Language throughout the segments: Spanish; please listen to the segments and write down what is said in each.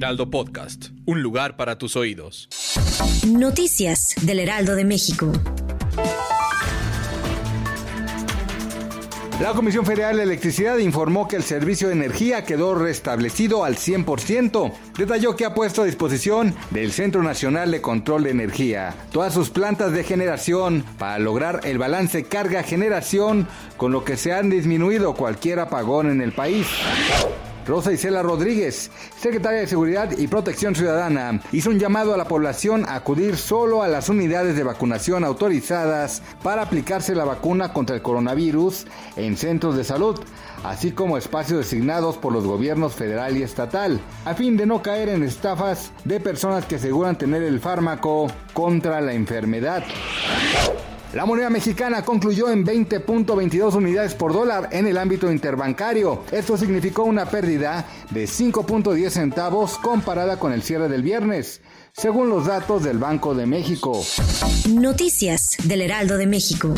Heraldo Podcast, un lugar para tus oídos. Noticias del Heraldo de México. La Comisión Federal de Electricidad informó que el servicio de energía quedó restablecido al 100%. Detalló que ha puesto a disposición del Centro Nacional de Control de Energía todas sus plantas de generación para lograr el balance carga-generación, con lo que se han disminuido cualquier apagón en el país. Rosa Isela Rodríguez, secretaria de Seguridad y Protección Ciudadana, hizo un llamado a la población a acudir solo a las unidades de vacunación autorizadas para aplicarse la vacuna contra el coronavirus en centros de salud, así como espacios designados por los gobiernos federal y estatal, a fin de no caer en estafas de personas que aseguran tener el fármaco contra la enfermedad. La moneda mexicana concluyó en 20.22 unidades por dólar en el ámbito interbancario. Esto significó una pérdida de 5.10 centavos comparada con el cierre del viernes, según los datos del Banco de México. Noticias del Heraldo de México.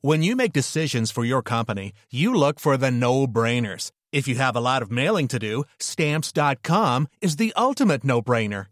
When you make decisions for your company, you look for the no-brainers. If you have a lot of mailing to do, stamps.com is the ultimate no-brainer.